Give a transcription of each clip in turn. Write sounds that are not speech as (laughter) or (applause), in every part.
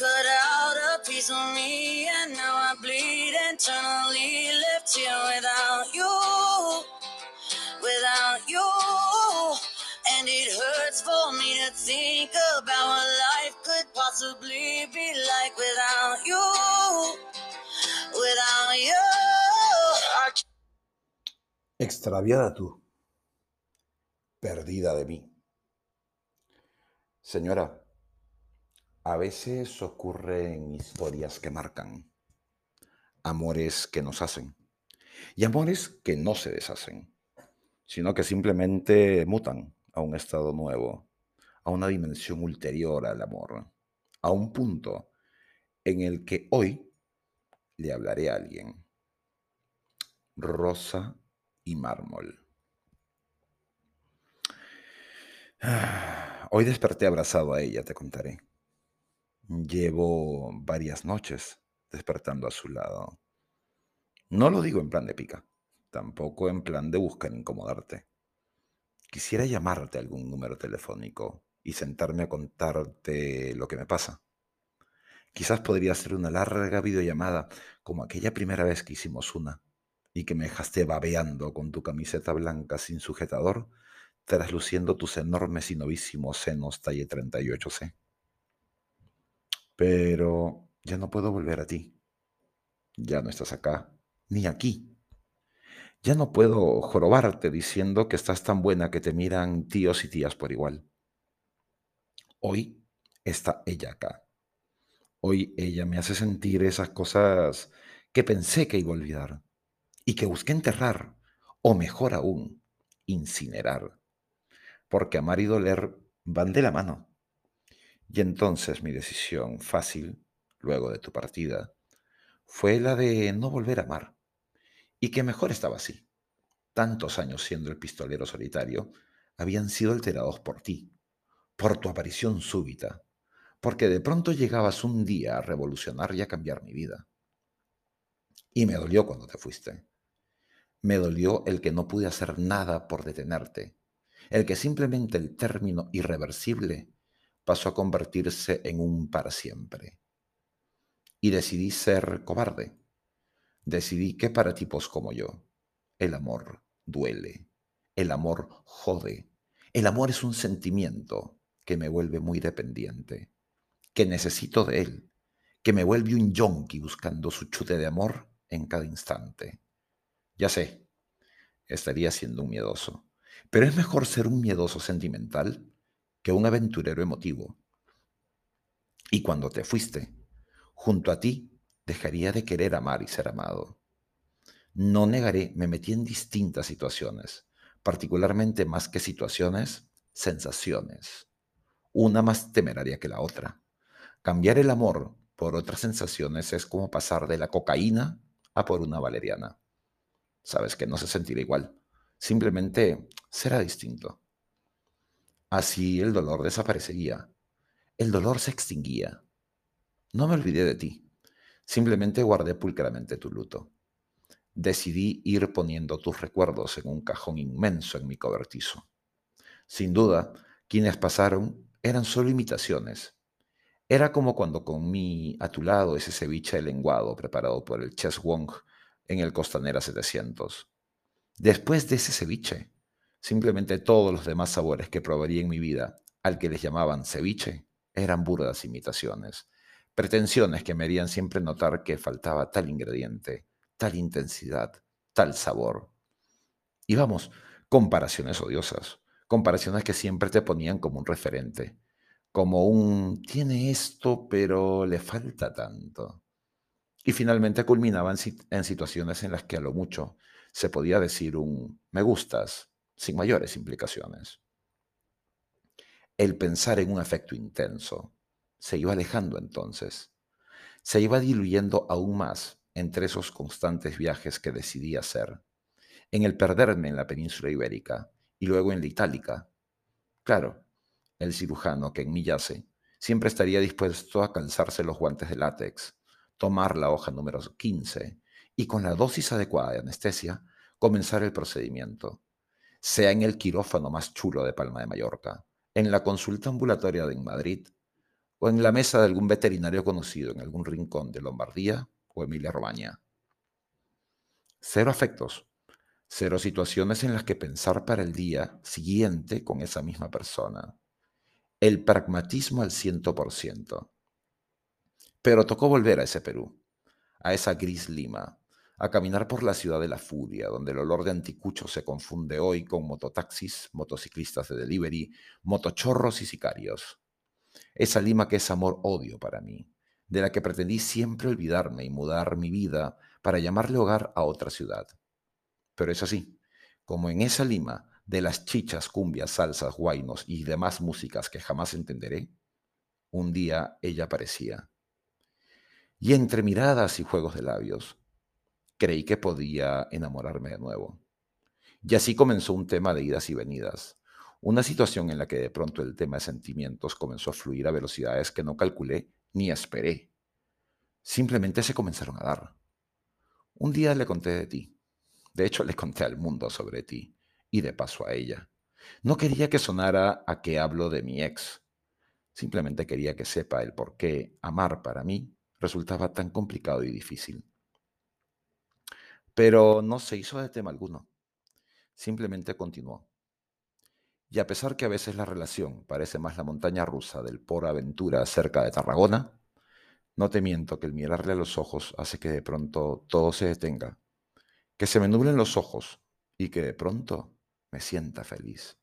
cut out a piece of me, and now I bleed internally. Left here without you, without you. And it hurts for me to think about what life could possibly be like without you, without you. Extraviada tú, perdida de mí. Señora, a veces ocurren historias que marcan, amores que nos hacen y amores que no se deshacen, sino que simplemente mutan a un estado nuevo, a una dimensión ulterior al amor, a un punto en el que hoy le hablaré a alguien. Rosa y mármol. (sighs) Hoy desperté abrazado a ella, te contaré. Llevo varias noches despertando a su lado. No lo digo en plan de pica, tampoco en plan de buscar incomodarte. Quisiera llamarte algún número telefónico y sentarme a contarte lo que me pasa. Quizás podría ser una larga videollamada como aquella primera vez que hicimos una y que me dejaste babeando con tu camiseta blanca sin sujetador, trasluciendo tus enormes y novísimos senos talle 38C. Pero ya no puedo volver a ti. Ya no estás acá, ni aquí. Ya no puedo jorobarte diciendo que estás tan buena que te miran tíos y tías por igual. Hoy está ella acá. Hoy ella me hace sentir esas cosas que pensé que iba a olvidar y que busqué enterrar, o mejor aún, incinerar, porque amar y doler van de la mano. Y entonces mi decisión fácil, luego de tu partida, fue la de no volver a amar, y que mejor estaba así. Tantos años siendo el pistolero solitario habían sido alterados por ti, por tu aparición súbita, porque de pronto llegabas un día a revolucionar y a cambiar mi vida. Y me dolió cuando te fuiste. Me dolió el que no pude hacer nada por detenerte, el que simplemente el término irreversible pasó a convertirse en un para siempre. Y decidí ser cobarde. Decidí que para tipos como yo, el amor duele, el amor jode, el amor es un sentimiento que me vuelve muy dependiente, que necesito de él, que me vuelve un yonki buscando su chute de amor en cada instante. Ya sé, estaría siendo un miedoso, pero es mejor ser un miedoso sentimental que un aventurero emotivo. Y cuando te fuiste, junto a ti dejaría de querer amar y ser amado. No negaré, me metí en distintas situaciones, particularmente más que situaciones, sensaciones, una más temeraria que la otra. Cambiar el amor por otras sensaciones es como pasar de la cocaína a por una valeriana sabes que no se sentirá igual. Simplemente será distinto. Así el dolor desaparecería. El dolor se extinguía. No me olvidé de ti. Simplemente guardé pulcramente tu luto. Decidí ir poniendo tus recuerdos en un cajón inmenso en mi cobertizo. Sin duda, quienes pasaron eran solo imitaciones. Era como cuando comí a tu lado ese ceviche de lenguado preparado por el Ches Wong en el Costanera 700. Después de ese ceviche, simplemente todos los demás sabores que probaría en mi vida, al que les llamaban ceviche, eran burdas imitaciones, pretensiones que me harían siempre notar que faltaba tal ingrediente, tal intensidad, tal sabor. Y vamos, comparaciones odiosas, comparaciones que siempre te ponían como un referente, como un tiene esto pero le falta tanto. Y finalmente culminaban en situaciones en las que a lo mucho se podía decir un me gustas sin mayores implicaciones. El pensar en un afecto intenso se iba alejando entonces, se iba diluyendo aún más entre esos constantes viajes que decidí hacer, en el perderme en la península ibérica y luego en la itálica. Claro, el cirujano que en mí yace siempre estaría dispuesto a calzarse los guantes de látex tomar la hoja número 15 y con la dosis adecuada de anestesia comenzar el procedimiento, sea en el quirófano más chulo de Palma de Mallorca, en la consulta ambulatoria de Madrid o en la mesa de algún veterinario conocido en algún rincón de Lombardía o Emilia-Romagna. Cero afectos, cero situaciones en las que pensar para el día siguiente con esa misma persona. El pragmatismo al ciento por ciento. Pero tocó volver a ese Perú, a esa gris Lima, a caminar por la ciudad de la furia, donde el olor de anticucho se confunde hoy con mototaxis, motociclistas de delivery, motochorros y sicarios. Esa Lima que es amor-odio para mí, de la que pretendí siempre olvidarme y mudar mi vida para llamarle hogar a otra ciudad. Pero es así, como en esa Lima de las chichas, cumbias, salsas, guainos y demás músicas que jamás entenderé, un día ella aparecía. Y entre miradas y juegos de labios, creí que podía enamorarme de nuevo. Y así comenzó un tema de idas y venidas, una situación en la que de pronto el tema de sentimientos comenzó a fluir a velocidades que no calculé ni esperé. Simplemente se comenzaron a dar. Un día le conté de ti. De hecho, le conté al mundo sobre ti y de paso a ella. No quería que sonara a que hablo de mi ex. Simplemente quería que sepa el por qué amar para mí resultaba tan complicado y difícil. Pero no se hizo de tema alguno. Simplemente continuó. Y a pesar que a veces la relación parece más la montaña rusa del por aventura cerca de Tarragona, no te miento que el mirarle a los ojos hace que de pronto todo se detenga, que se me nublen los ojos y que de pronto me sienta feliz.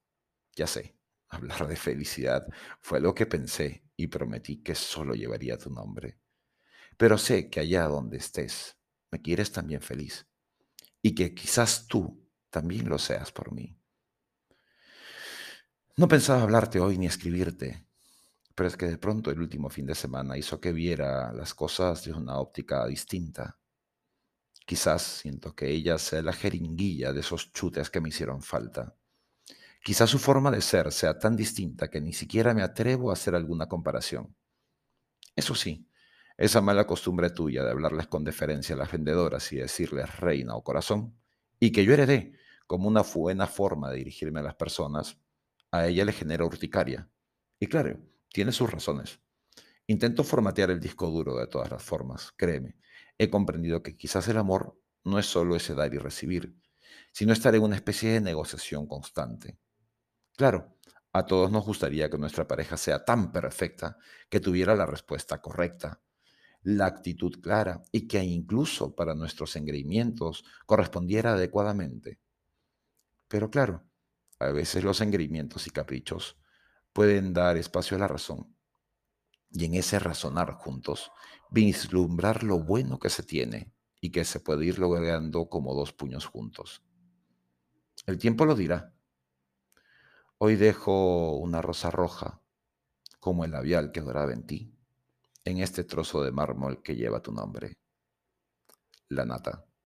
Ya sé, (laughs) hablar de felicidad fue lo que pensé y prometí que solo llevaría tu nombre. Pero sé que allá donde estés, me quieres también feliz y que quizás tú también lo seas por mí. No pensaba hablarte hoy ni escribirte, pero es que de pronto el último fin de semana hizo que viera las cosas de una óptica distinta. Quizás siento que ella sea la jeringuilla de esos chutes que me hicieron falta. Quizás su forma de ser sea tan distinta que ni siquiera me atrevo a hacer alguna comparación. Eso sí, esa mala costumbre tuya de hablarles con deferencia a las vendedoras y decirles reina o corazón, y que yo heredé como una buena forma de dirigirme a las personas, a ella le genera urticaria. Y claro, tiene sus razones. Intento formatear el disco duro de todas las formas, créeme. He comprendido que quizás el amor no es solo ese dar y recibir, sino estar en una especie de negociación constante. Claro, a todos nos gustaría que nuestra pareja sea tan perfecta que tuviera la respuesta correcta, la actitud clara y que incluso para nuestros engreimientos correspondiera adecuadamente. Pero claro, a veces los engreimientos y caprichos pueden dar espacio a la razón. Y en ese razonar juntos, vislumbrar lo bueno que se tiene y que se puede ir logrando como dos puños juntos. El tiempo lo dirá. Hoy dejo una rosa roja, como el labial que doraba en ti, en este trozo de mármol que lleva tu nombre. La nata.